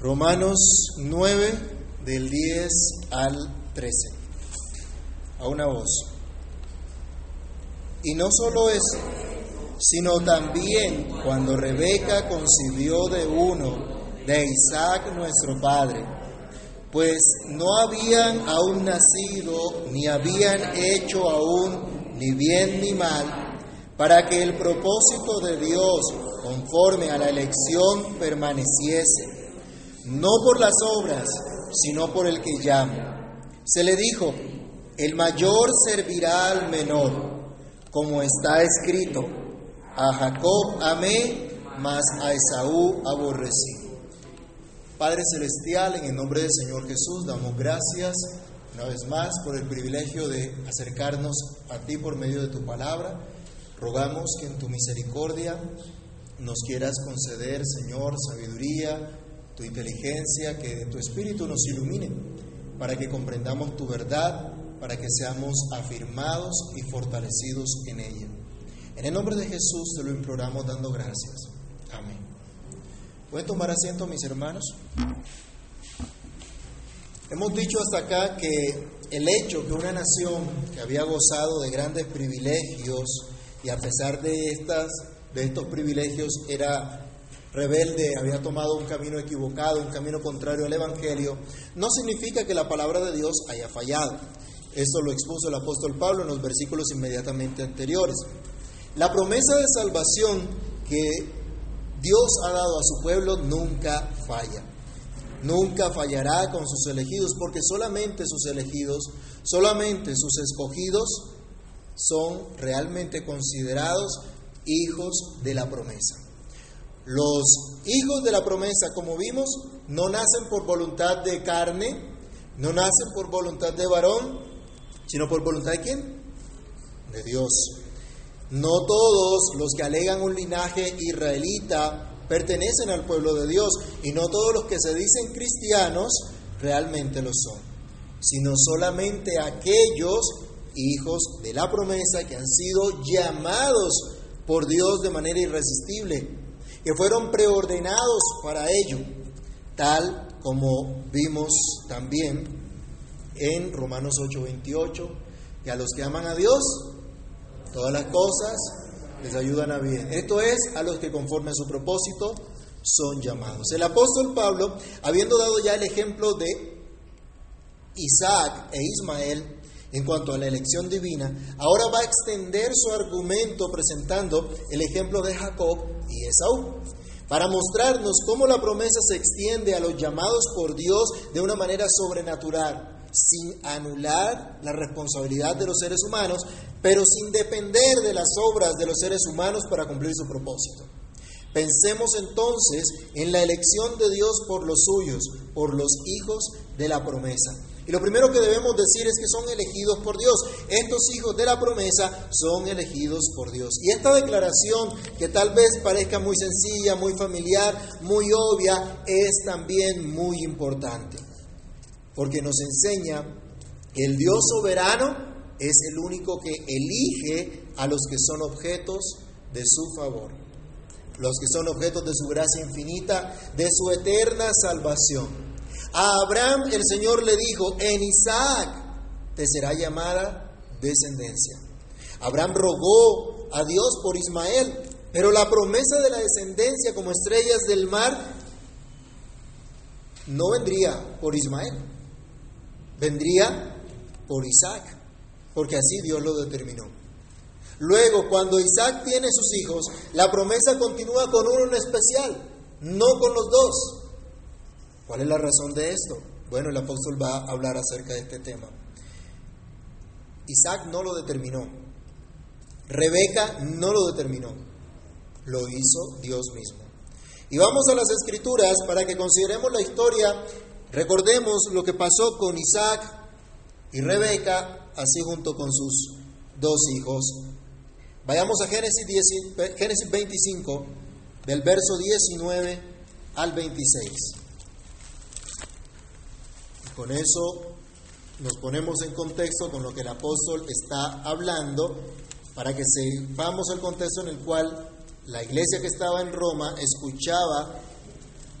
Romanos 9 del 10 al 13. A una voz. Y no solo eso, sino también cuando Rebeca concibió de uno, de Isaac nuestro padre, pues no habían aún nacido, ni habían hecho aún ni bien ni mal, para que el propósito de Dios, conforme a la elección, permaneciese no por las obras, sino por el que llama. Se le dijo, el mayor servirá al menor, como está escrito, a Jacob amé, mas a Esaú aborrecí. Padre Celestial, en el nombre del Señor Jesús, damos gracias una vez más por el privilegio de acercarnos a ti por medio de tu palabra. Rogamos que en tu misericordia nos quieras conceder, Señor, sabiduría, tu inteligencia, que tu espíritu nos ilumine para que comprendamos tu verdad, para que seamos afirmados y fortalecidos en ella. En el nombre de Jesús te lo imploramos dando gracias. Amén. ¿Pueden tomar asiento mis hermanos? Hemos dicho hasta acá que el hecho que una nación que había gozado de grandes privilegios y a pesar de, estas, de estos privilegios era rebelde, había tomado un camino equivocado, un camino contrario al Evangelio, no significa que la palabra de Dios haya fallado. Esto lo expuso el apóstol Pablo en los versículos inmediatamente anteriores. La promesa de salvación que Dios ha dado a su pueblo nunca falla. Nunca fallará con sus elegidos, porque solamente sus elegidos, solamente sus escogidos son realmente considerados hijos de la promesa. Los hijos de la promesa, como vimos, no nacen por voluntad de carne, no nacen por voluntad de varón, sino por voluntad de quién? De Dios. No todos los que alegan un linaje israelita pertenecen al pueblo de Dios y no todos los que se dicen cristianos realmente lo son, sino solamente aquellos hijos de la promesa que han sido llamados por Dios de manera irresistible que fueron preordenados para ello, tal como vimos también en Romanos 8:28, que a los que aman a Dios, todas las cosas les ayudan a bien. Esto es a los que conforme a su propósito son llamados. El apóstol Pablo, habiendo dado ya el ejemplo de Isaac e Ismael, en cuanto a la elección divina, ahora va a extender su argumento presentando el ejemplo de Jacob y Esaú, para mostrarnos cómo la promesa se extiende a los llamados por Dios de una manera sobrenatural, sin anular la responsabilidad de los seres humanos, pero sin depender de las obras de los seres humanos para cumplir su propósito. Pensemos entonces en la elección de Dios por los suyos, por los hijos de la promesa. Y lo primero que debemos decir es que son elegidos por Dios. Estos hijos de la promesa son elegidos por Dios. Y esta declaración, que tal vez parezca muy sencilla, muy familiar, muy obvia, es también muy importante. Porque nos enseña que el Dios soberano es el único que elige a los que son objetos de su favor. Los que son objetos de su gracia infinita, de su eterna salvación. A Abraham el Señor le dijo, en Isaac te será llamada descendencia. Abraham rogó a Dios por Ismael, pero la promesa de la descendencia como estrellas del mar no vendría por Ismael, vendría por Isaac, porque así Dios lo determinó. Luego, cuando Isaac tiene sus hijos, la promesa continúa con uno en especial, no con los dos. ¿Cuál es la razón de esto? Bueno, el apóstol va a hablar acerca de este tema. Isaac no lo determinó. Rebeca no lo determinó. Lo hizo Dios mismo. Y vamos a las escrituras para que consideremos la historia. Recordemos lo que pasó con Isaac y Rebeca, así junto con sus dos hijos. Vayamos a Génesis, 10, Génesis 25, del verso 19 al 26. Con eso nos ponemos en contexto con lo que el apóstol está hablando para que sepamos el contexto en el cual la iglesia que estaba en Roma escuchaba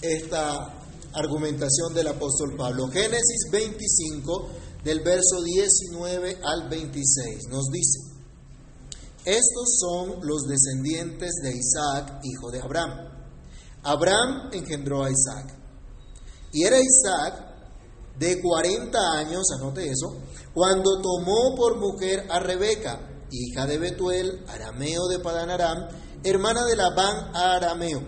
esta argumentación del apóstol Pablo. Génesis 25, del verso 19 al 26, nos dice, estos son los descendientes de Isaac, hijo de Abraham. Abraham engendró a Isaac. Y era Isaac de 40 años, anote eso, cuando tomó por mujer a Rebeca, hija de Betuel, arameo de Padan Aram, hermana de Labán arameo.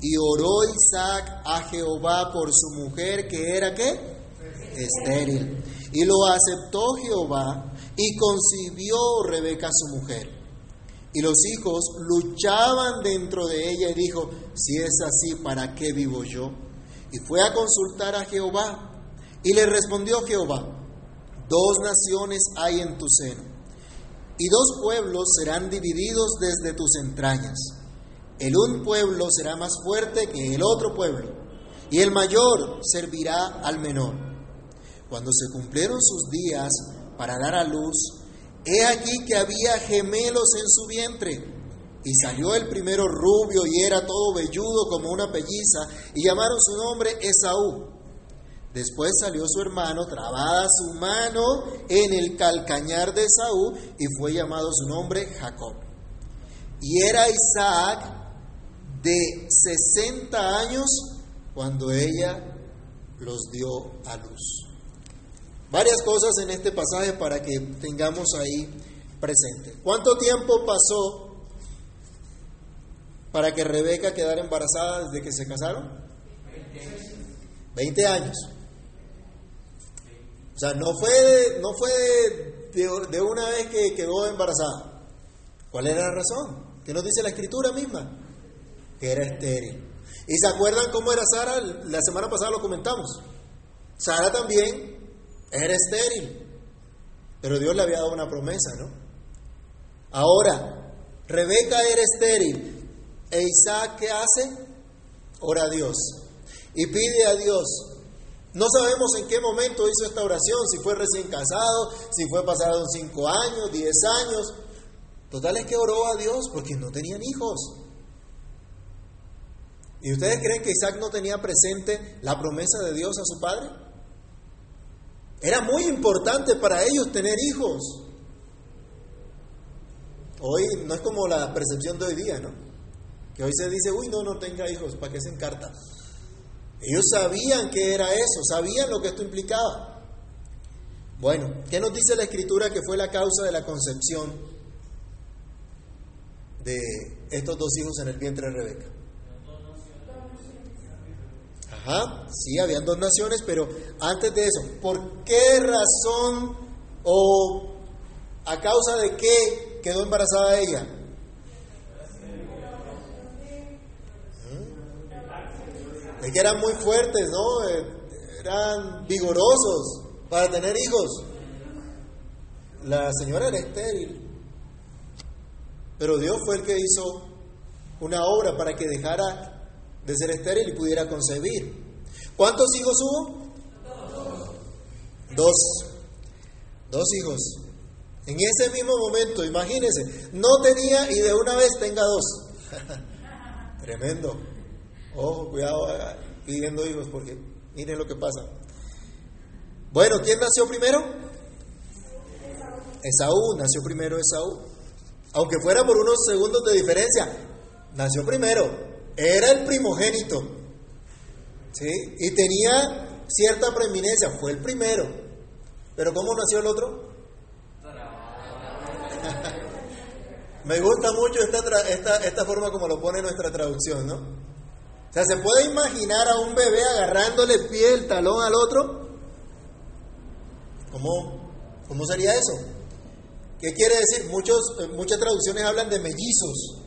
Y oró Isaac a Jehová por su mujer, que era qué? Estéril. Y lo aceptó Jehová y concibió Rebeca su mujer. Y los hijos luchaban dentro de ella y dijo, si es así, ¿para qué vivo yo? Y fue a consultar a Jehová. Y le respondió Jehová, dos naciones hay en tu seno, y dos pueblos serán divididos desde tus entrañas. El un pueblo será más fuerte que el otro pueblo, y el mayor servirá al menor. Cuando se cumplieron sus días para dar a luz, he aquí que había gemelos en su vientre. Y salió el primero rubio y era todo velludo como una pelliza, y llamaron su nombre Esaú. Después salió su hermano, trabada su mano en el calcañar de Esaú, y fue llamado su nombre Jacob. Y era Isaac de 60 años cuando ella los dio a luz. Varias cosas en este pasaje para que tengamos ahí presente. ¿Cuánto tiempo pasó para que Rebeca quedara embarazada desde que se casaron? 20 años. Sea, no fue, no fue de, de, una vez que quedó embarazada. ¿Cuál era la razón? ¿Qué nos dice la escritura misma? Que era estéril. ¿Y se acuerdan cómo era Sara? La semana pasada lo comentamos. Sara también era estéril. Pero Dios le había dado una promesa, ¿no? Ahora, Rebeca era estéril. ¿E Isaac qué hace? Ora a Dios. Y pide a Dios. No sabemos en qué momento hizo esta oración, si fue recién casado, si fue pasado cinco años, diez años. Total es que oró a Dios porque no tenían hijos. ¿Y ustedes creen que Isaac no tenía presente la promesa de Dios a su padre? Era muy importante para ellos tener hijos. Hoy no es como la percepción de hoy día, ¿no? Que hoy se dice, uy, no, no tenga hijos, ¿para qué se encarta? Ellos sabían que era eso, sabían lo que esto implicaba. Bueno, ¿qué nos dice la escritura que fue la causa de la concepción de estos dos hijos en el vientre de Rebeca? Ajá, sí, habían dos naciones, pero antes de eso, ¿por qué razón o a causa de qué quedó embarazada ella? Es que eran muy fuertes, ¿no? Eran vigorosos para tener hijos. La señora era estéril. Pero Dios fue el que hizo una obra para que dejara de ser estéril y pudiera concebir. ¿Cuántos hijos hubo? Dos. Dos hijos. En ese mismo momento, imagínense, no tenía y de una vez tenga dos. Tremendo. Ojo, cuidado pidiendo hijos porque miren lo que pasa. Bueno, ¿quién nació primero? Esaú, nació primero Esaú. Aunque fuera por unos segundos de diferencia, nació primero. Era el primogénito. ¿Sí? Y tenía cierta preeminencia, fue el primero. Pero ¿cómo nació el otro? Me gusta mucho esta, esta, esta forma como lo pone nuestra traducción, ¿no? O sea, ¿se puede imaginar a un bebé agarrándole el pie, el talón al otro? ¿Cómo, cómo sería eso? ¿Qué quiere decir? Muchos, muchas traducciones hablan de mellizos.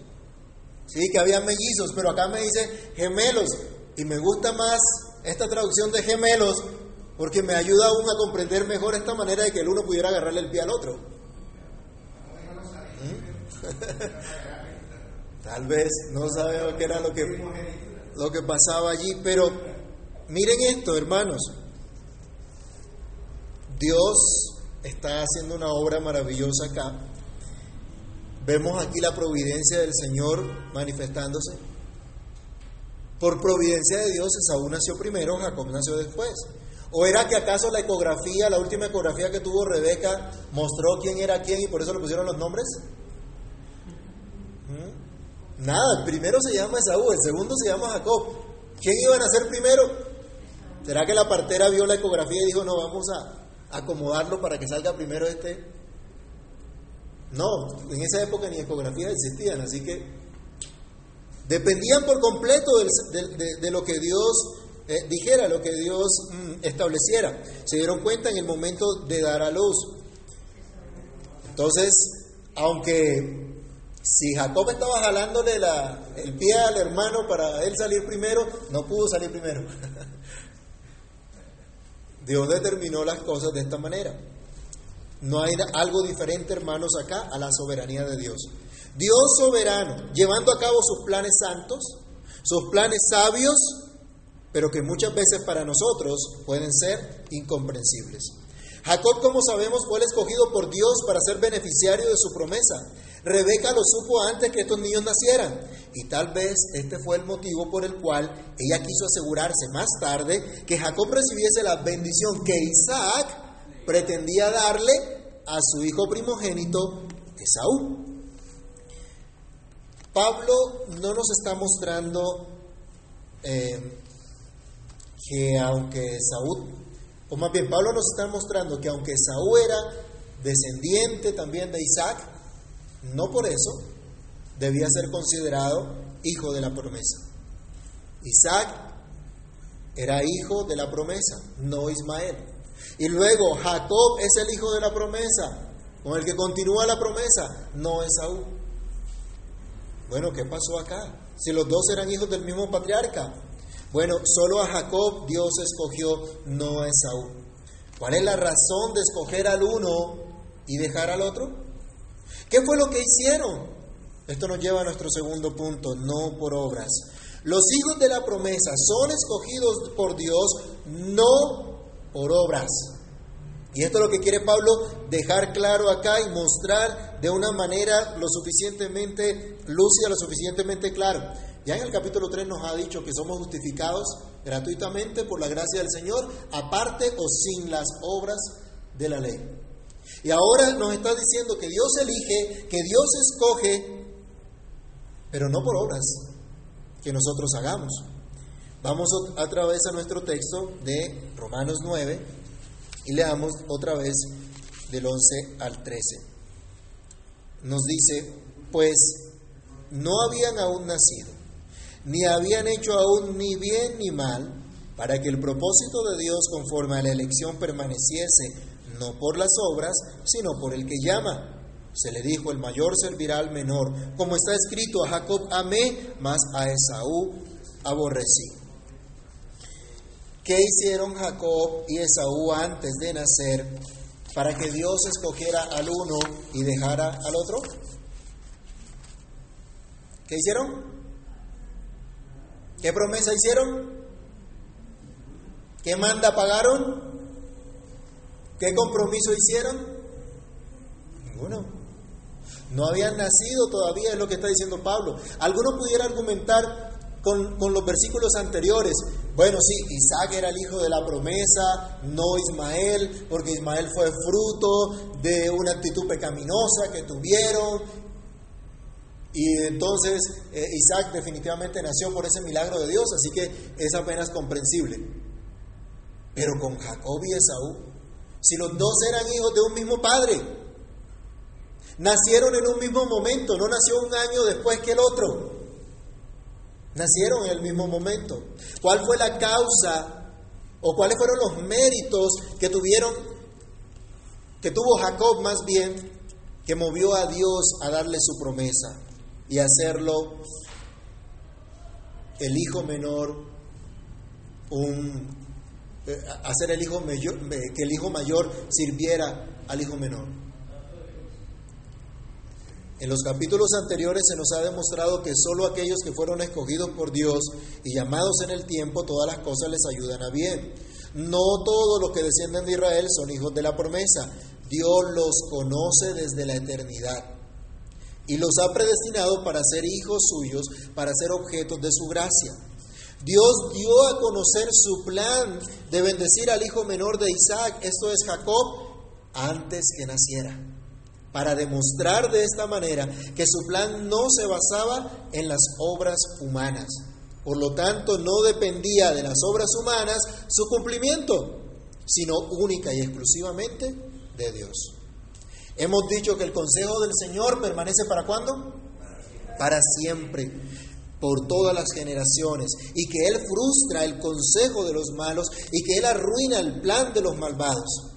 Sí, que había mellizos, pero acá me dice gemelos. Y me gusta más esta traducción de gemelos porque me ayuda aún a comprender mejor esta manera de que el uno pudiera agarrarle el pie al otro. Tal vez, no sabemos qué era lo que, lo que pasaba allí, pero miren esto, hermanos. Dios está haciendo una obra maravillosa acá. Vemos aquí la providencia del Señor manifestándose. Por providencia de Dios, Esaú nació primero, Jacob nació después. ¿O era que acaso la ecografía, la última ecografía que tuvo Rebeca, mostró quién era quién y por eso le pusieron los nombres? ¿Mm? Nada, el primero se llama Esaú, el segundo se llama Jacob. ¿Quién iba a nacer primero? ¿Será que la partera vio la ecografía y dijo, no, vamos a acomodarlo para que salga primero este? No, en esa época ni ecografías existían, así que dependían por completo de, lo que Dios eh, dijera, lo que Dios mm, estableciera. Se dieron cuenta en el momento de dar a luz. Entonces, aunque si Jacob estaba jalándole el pie al hermano para él salir primero, no pudo salir primero. Dios determinó las cosas de esta manera. No hay algo diferente, hermanos, acá a la soberanía de Dios. Dios soberano, llevando a cabo sus planes santos, sus planes sabios, pero que muchas veces para nosotros pueden ser incomprensibles. Jacob, como sabemos, fue escogido por Dios para ser beneficiario de su promesa. Rebeca lo supo antes que estos niños nacieran. Y tal vez este fue el motivo por el cual ella quiso asegurarse más tarde que Jacob recibiese la bendición que Isaac pretendía darle a su hijo primogénito Esaú. Pablo no nos está mostrando eh, que aunque Esaú, o más bien Pablo nos está mostrando que aunque Esaú era descendiente también de Isaac, no por eso debía ser considerado hijo de la promesa. Isaac era hijo de la promesa, no Ismael. Y luego Jacob es el hijo de la promesa, con el que continúa la promesa, no Esaú. Bueno, ¿qué pasó acá? Si los dos eran hijos del mismo patriarca. Bueno, solo a Jacob Dios escogió, no a Esaú. ¿Cuál es la razón de escoger al uno y dejar al otro? ¿Qué fue lo que hicieron? Esto nos lleva a nuestro segundo punto, no por obras. Los hijos de la promesa son escogidos por Dios no por obras. Y esto es lo que quiere Pablo dejar claro acá y mostrar de una manera lo suficientemente lúcida, lo suficientemente claro. Ya en el capítulo 3 nos ha dicho que somos justificados gratuitamente por la gracia del Señor, aparte o sin las obras de la ley. Y ahora nos está diciendo que Dios elige, que Dios escoge, pero no por obras que nosotros hagamos. Vamos otra vez a nuestro texto de Romanos 9 y leamos otra vez del 11 al 13. Nos dice, pues no habían aún nacido, ni habían hecho aún ni bien ni mal, para que el propósito de Dios conforme a la elección permaneciese, no por las obras, sino por el que llama. Se le dijo, el mayor servirá al menor, como está escrito, a Jacob amé, mas a Esaú aborrecí. ¿Qué hicieron Jacob y Esaú antes de nacer para que Dios escogiera al uno y dejara al otro? ¿Qué hicieron? ¿Qué promesa hicieron? ¿Qué manda pagaron? ¿Qué compromiso hicieron? Ninguno. No habían nacido todavía, es lo que está diciendo Pablo. Algunos pudieran argumentar con, con los versículos anteriores, bueno, sí, Isaac era el hijo de la promesa, no Ismael, porque Ismael fue fruto de una actitud pecaminosa que tuvieron. Y entonces eh, Isaac definitivamente nació por ese milagro de Dios, así que es apenas comprensible. Pero con Jacob y Esaú, si los dos eran hijos de un mismo padre, nacieron en un mismo momento, no nació un año después que el otro. Nacieron en el mismo momento. ¿Cuál fue la causa o cuáles fueron los méritos que tuvieron, que tuvo Jacob más bien, que movió a Dios a darle su promesa y hacerlo el hijo menor, un, eh, hacer el hijo mayor, que el hijo mayor sirviera al hijo menor? En los capítulos anteriores se nos ha demostrado que solo aquellos que fueron escogidos por Dios y llamados en el tiempo, todas las cosas les ayudan a bien. No todos los que descienden de Israel son hijos de la promesa. Dios los conoce desde la eternidad y los ha predestinado para ser hijos suyos, para ser objetos de su gracia. Dios dio a conocer su plan de bendecir al hijo menor de Isaac, esto es Jacob, antes que naciera, para demostrar de esta manera que su plan no se basaba en las obras humanas. Por lo tanto, no dependía de las obras humanas su cumplimiento, sino única y exclusivamente de Dios. Hemos dicho que el consejo del Señor permanece para cuándo? Para siempre por todas las generaciones, y que Él frustra el consejo de los malos y que Él arruina el plan de los malvados.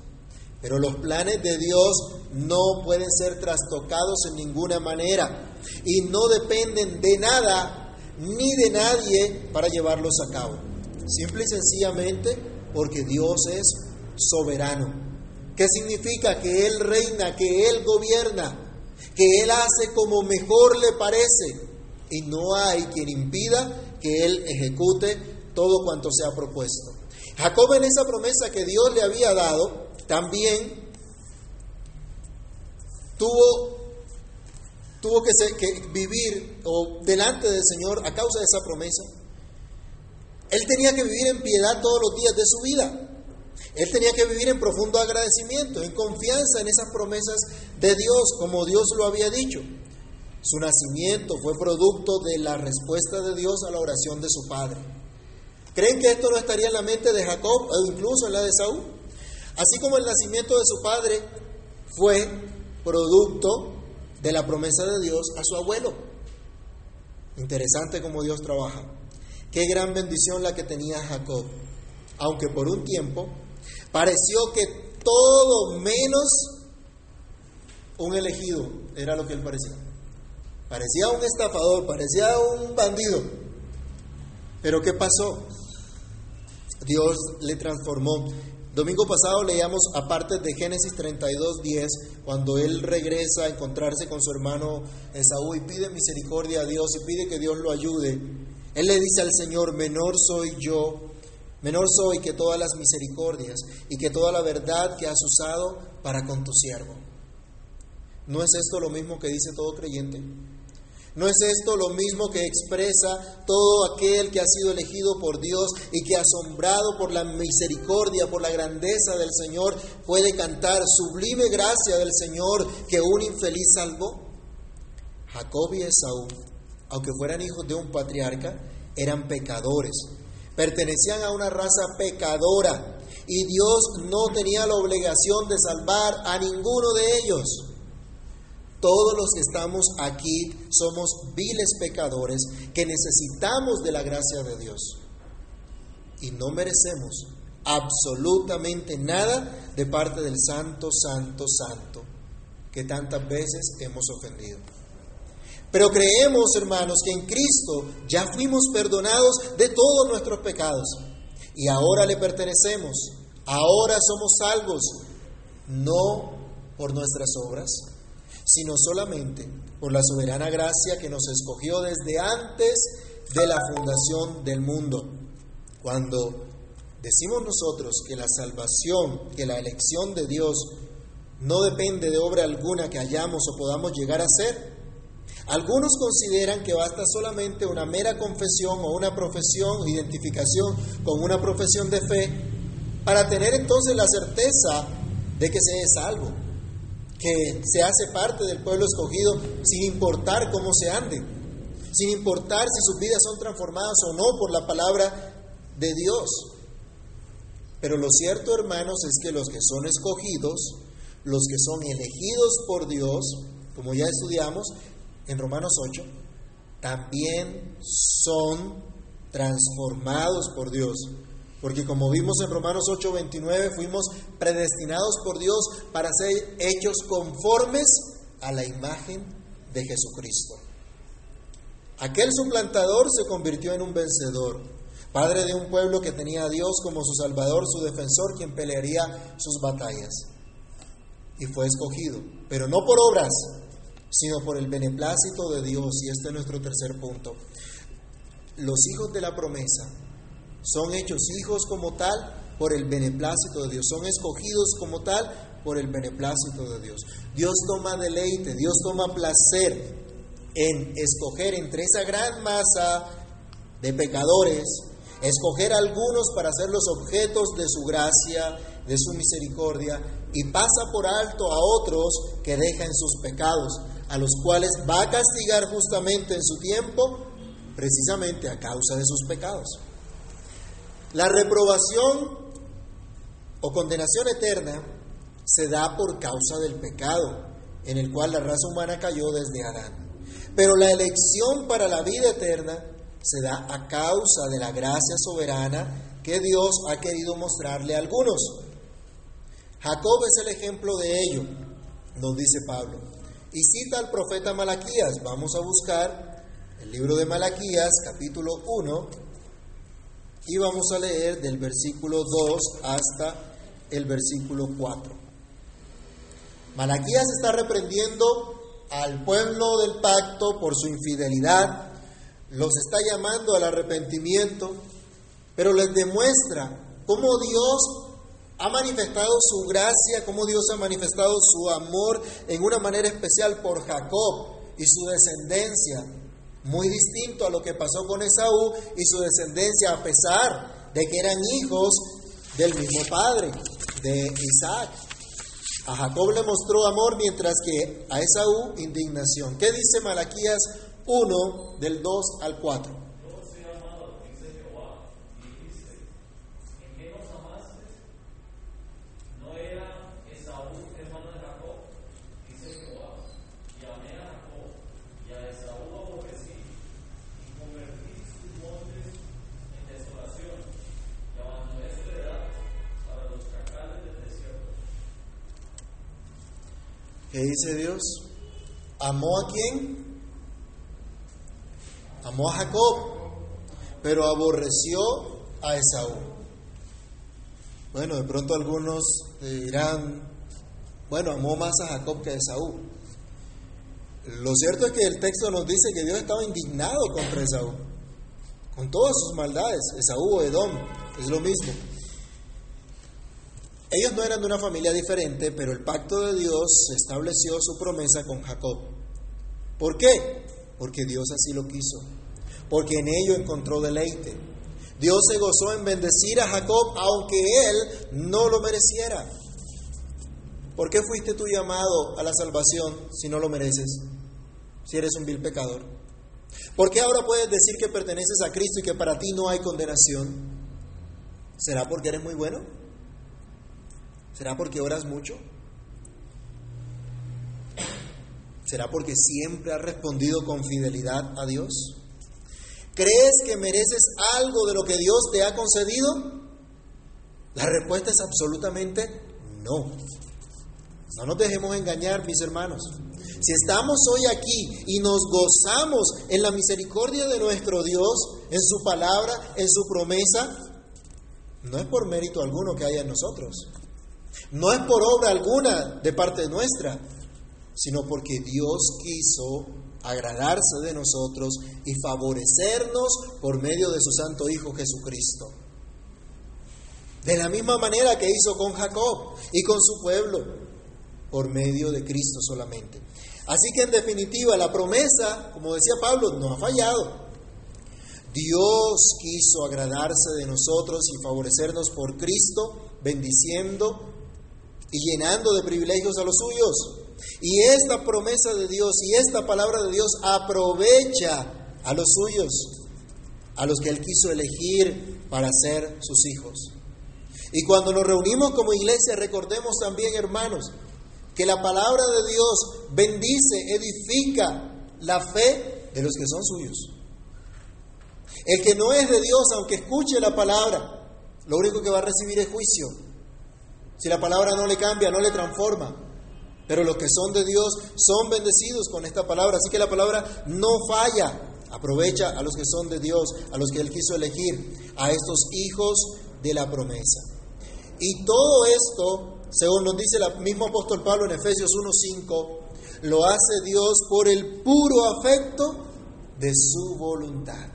Pero los planes de Dios no pueden ser trastocados en ninguna manera y no dependen de nada ni de nadie para llevarlos a cabo. Simple y sencillamente porque Dios es soberano. ¿Qué significa? Que Él reina, que Él gobierna, que Él hace como mejor le parece y no hay quien impida que Él ejecute todo cuanto se ha propuesto. Jacob en esa promesa que Dios le había dado, también tuvo, tuvo que, que vivir o delante del Señor a causa de esa promesa. Él tenía que vivir en piedad todos los días de su vida. Él tenía que vivir en profundo agradecimiento, en confianza en esas promesas de Dios, como Dios lo había dicho. Su nacimiento fue producto de la respuesta de Dios a la oración de su padre. ¿Creen que esto no estaría en la mente de Jacob o incluso en la de Saúl? Así como el nacimiento de su padre fue producto de la promesa de Dios a su abuelo. Interesante cómo Dios trabaja. Qué gran bendición la que tenía Jacob. Aunque por un tiempo pareció que todo menos un elegido era lo que él parecía. Parecía un estafador, parecía un bandido. Pero ¿qué pasó? Dios le transformó. Domingo pasado leíamos aparte de Génesis 32, 10, cuando él regresa a encontrarse con su hermano Esaú y pide misericordia a Dios y pide que Dios lo ayude. Él le dice al Señor, menor soy yo, menor soy que todas las misericordias y que toda la verdad que has usado para con tu siervo. ¿No es esto lo mismo que dice todo creyente? ¿No es esto lo mismo que expresa todo aquel que ha sido elegido por Dios y que asombrado por la misericordia, por la grandeza del Señor, puede cantar sublime gracia del Señor que un infeliz salvó? Jacob y Esaú, aunque fueran hijos de un patriarca, eran pecadores, pertenecían a una raza pecadora y Dios no tenía la obligación de salvar a ninguno de ellos. Todos los que estamos aquí somos viles pecadores que necesitamos de la gracia de Dios. Y no merecemos absolutamente nada de parte del Santo, Santo, Santo, que tantas veces hemos ofendido. Pero creemos, hermanos, que en Cristo ya fuimos perdonados de todos nuestros pecados. Y ahora le pertenecemos. Ahora somos salvos, no por nuestras obras, sino solamente por la soberana gracia que nos escogió desde antes de la fundación del mundo. Cuando decimos nosotros que la salvación, que la elección de Dios no depende de obra alguna que hayamos o podamos llegar a ser, algunos consideran que basta solamente una mera confesión o una profesión, identificación con una profesión de fe, para tener entonces la certeza de que se es salvo que se hace parte del pueblo escogido sin importar cómo se ande, sin importar si sus vidas son transformadas o no por la palabra de Dios. Pero lo cierto, hermanos, es que los que son escogidos, los que son elegidos por Dios, como ya estudiamos en Romanos 8, también son transformados por Dios. Porque como vimos en Romanos 8:29, fuimos predestinados por Dios para ser hechos conformes a la imagen de Jesucristo. Aquel suplantador se convirtió en un vencedor, padre de un pueblo que tenía a Dios como su salvador, su defensor, quien pelearía sus batallas. Y fue escogido, pero no por obras, sino por el beneplácito de Dios. Y este es nuestro tercer punto. Los hijos de la promesa son hechos hijos como tal por el beneplácito de Dios. Son escogidos como tal por el beneplácito de Dios. Dios toma deleite, Dios toma placer en escoger entre esa gran masa de pecadores escoger algunos para ser los objetos de su gracia, de su misericordia, y pasa por alto a otros que deja en sus pecados, a los cuales va a castigar justamente en su tiempo, precisamente a causa de sus pecados. La reprobación o condenación eterna se da por causa del pecado en el cual la raza humana cayó desde Adán. Pero la elección para la vida eterna se da a causa de la gracia soberana que Dios ha querido mostrarle a algunos. Jacob es el ejemplo de ello, nos dice Pablo. Y cita al profeta Malaquías. Vamos a buscar el libro de Malaquías, capítulo 1, y vamos a leer del versículo 2 hasta el versículo 4. Malaquías está reprendiendo al pueblo del pacto por su infidelidad, los está llamando al arrepentimiento, pero les demuestra cómo Dios ha manifestado su gracia, cómo Dios ha manifestado su amor en una manera especial por Jacob y su descendencia, muy distinto a lo que pasó con Esaú y su descendencia, a pesar de que eran hijos del mismo padre, de Isaac. A Jacob le mostró amor, mientras que a Esaú indignación. ¿Qué dice Malaquías 1 del 2 al 4? Dice Dios? ¿Amó a quién? Amó a Jacob, pero aborreció a Esaú. Bueno, de pronto algunos dirán, bueno, amó más a Jacob que a Esaú. Lo cierto es que el texto nos dice que Dios estaba indignado contra Esaú, con todas sus maldades, Esaú o Edom, es lo mismo. Ellos no eran de una familia diferente, pero el pacto de Dios estableció su promesa con Jacob. ¿Por qué? Porque Dios así lo quiso, porque en ello encontró deleite. Dios se gozó en bendecir a Jacob aunque él no lo mereciera. ¿Por qué fuiste tú llamado a la salvación si no lo mereces? Si eres un vil pecador. ¿Por qué ahora puedes decir que perteneces a Cristo y que para ti no hay condenación? ¿Será porque eres muy bueno? ¿Será porque oras mucho? ¿Será porque siempre has respondido con fidelidad a Dios? ¿Crees que mereces algo de lo que Dios te ha concedido? La respuesta es absolutamente no. No nos dejemos engañar, mis hermanos. Si estamos hoy aquí y nos gozamos en la misericordia de nuestro Dios, en su palabra, en su promesa, no es por mérito alguno que haya en nosotros. No es por obra alguna de parte nuestra, sino porque Dios quiso agradarse de nosotros y favorecernos por medio de su Santo Hijo Jesucristo. De la misma manera que hizo con Jacob y con su pueblo, por medio de Cristo solamente. Así que en definitiva la promesa, como decía Pablo, no ha fallado. Dios quiso agradarse de nosotros y favorecernos por Cristo, bendiciendo y llenando de privilegios a los suyos. Y esta promesa de Dios y esta palabra de Dios aprovecha a los suyos, a los que Él quiso elegir para ser sus hijos. Y cuando nos reunimos como iglesia, recordemos también, hermanos, que la palabra de Dios bendice, edifica la fe de los que son suyos. El que no es de Dios, aunque escuche la palabra, lo único que va a recibir es juicio. Si la palabra no le cambia, no le transforma. Pero los que son de Dios son bendecidos con esta palabra. Así que la palabra no falla. Aprovecha a los que son de Dios, a los que Él quiso elegir, a estos hijos de la promesa. Y todo esto, según nos dice el mismo apóstol Pablo en Efesios 1.5, lo hace Dios por el puro afecto de su voluntad.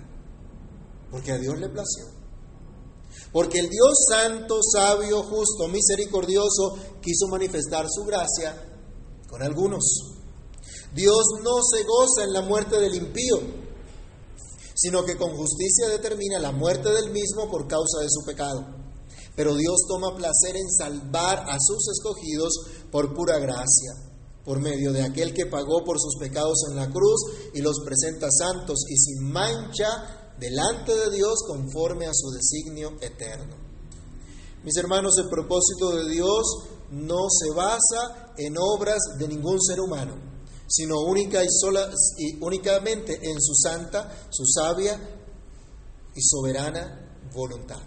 Porque a Dios le plació porque el Dios santo, sabio, justo, misericordioso quiso manifestar su gracia con algunos. Dios no se goza en la muerte del impío, sino que con justicia determina la muerte del mismo por causa de su pecado. Pero Dios toma placer en salvar a sus escogidos por pura gracia, por medio de aquel que pagó por sus pecados en la cruz y los presenta santos y sin mancha delante de Dios conforme a su designio eterno. Mis hermanos, el propósito de Dios no se basa en obras de ningún ser humano, sino única y, sola, y únicamente en su santa, su sabia y soberana voluntad.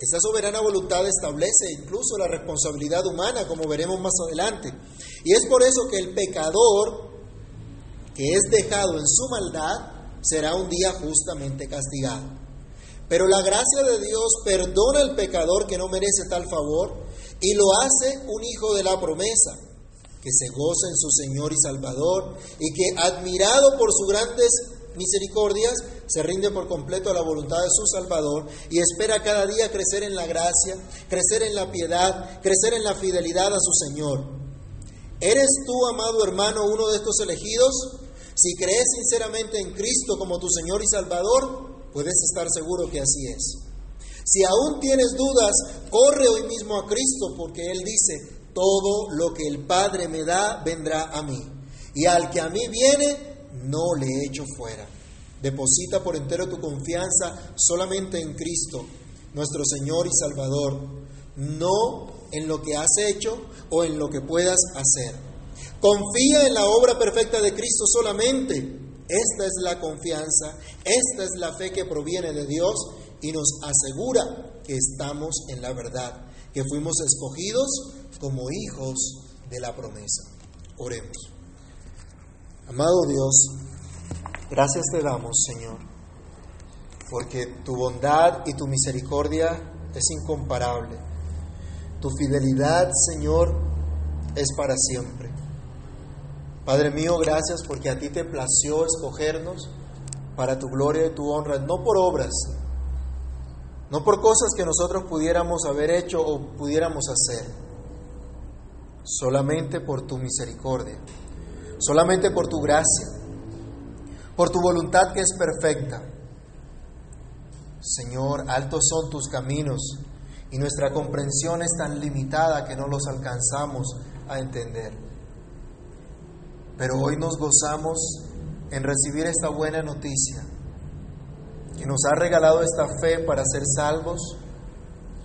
Esta soberana voluntad establece incluso la responsabilidad humana, como veremos más adelante. Y es por eso que el pecador que es dejado en su maldad será un día justamente castigado. Pero la gracia de Dios perdona al pecador que no merece tal favor y lo hace un hijo de la promesa, que se goza en su Señor y Salvador y que admirado por sus grandes misericordias se rinde por completo a la voluntad de su Salvador y espera cada día crecer en la gracia, crecer en la piedad, crecer en la fidelidad a su Señor. ¿Eres tú, amado hermano, uno de estos elegidos? Si crees sinceramente en Cristo como tu Señor y Salvador, Puedes estar seguro que así es. Si aún tienes dudas, corre hoy mismo a Cristo porque Él dice, todo lo que el Padre me da vendrá a mí. Y al que a mí viene, no le echo fuera. Deposita por entero tu confianza solamente en Cristo, nuestro Señor y Salvador, no en lo que has hecho o en lo que puedas hacer. Confía en la obra perfecta de Cristo solamente esta es la confianza, esta es la fe que proviene de Dios y nos asegura que estamos en la verdad, que fuimos escogidos como hijos de la promesa. Oremos. Amado Dios, gracias te damos, Señor, porque tu bondad y tu misericordia es incomparable. Tu fidelidad, Señor, es para siempre. Padre mío, gracias porque a ti te plació escogernos para tu gloria y tu honra, no por obras, no por cosas que nosotros pudiéramos haber hecho o pudiéramos hacer, solamente por tu misericordia, solamente por tu gracia, por tu voluntad que es perfecta. Señor, altos son tus caminos y nuestra comprensión es tan limitada que no los alcanzamos a entender. Pero hoy nos gozamos en recibir esta buena noticia, que nos ha regalado esta fe para ser salvos,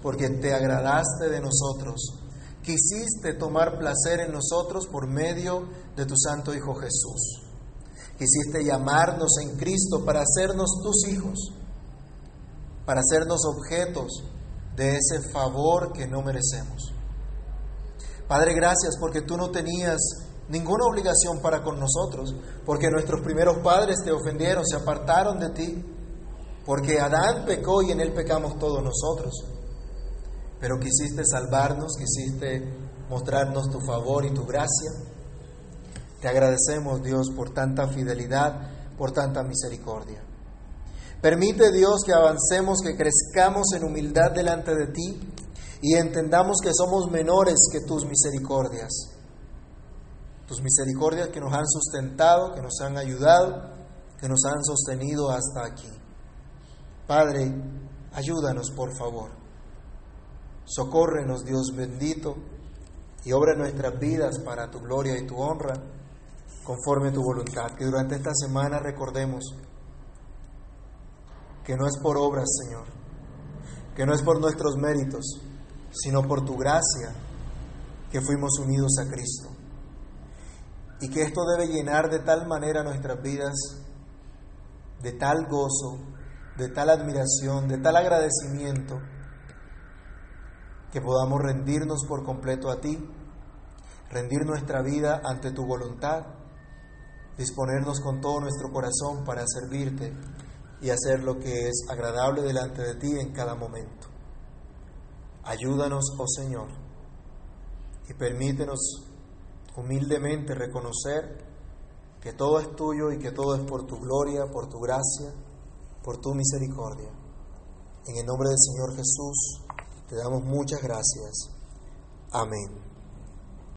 porque te agradaste de nosotros, quisiste tomar placer en nosotros por medio de tu Santo Hijo Jesús. Quisiste llamarnos en Cristo para hacernos tus hijos, para hacernos objetos de ese favor que no merecemos. Padre, gracias porque tú no tenías ninguna obligación para con nosotros, porque nuestros primeros padres te ofendieron, se apartaron de ti, porque Adán pecó y en él pecamos todos nosotros. Pero quisiste salvarnos, quisiste mostrarnos tu favor y tu gracia. Te agradecemos, Dios, por tanta fidelidad, por tanta misericordia. Permite, Dios, que avancemos, que crezcamos en humildad delante de ti y entendamos que somos menores que tus misericordias tus misericordias que nos han sustentado, que nos han ayudado, que nos han sostenido hasta aquí. Padre, ayúdanos por favor. Socórrenos, Dios bendito, y obra nuestras vidas para tu gloria y tu honra, conforme tu voluntad. Que durante esta semana recordemos que no es por obras, Señor, que no es por nuestros méritos, sino por tu gracia que fuimos unidos a Cristo y que esto debe llenar de tal manera nuestras vidas, de tal gozo, de tal admiración, de tal agradecimiento, que podamos rendirnos por completo a ti, rendir nuestra vida ante tu voluntad, disponernos con todo nuestro corazón para servirte y hacer lo que es agradable delante de ti en cada momento. Ayúdanos, oh Señor, y permítenos humildemente reconocer que todo es tuyo y que todo es por tu gloria, por tu gracia, por tu misericordia. En el nombre del Señor Jesús te damos muchas gracias. Amén.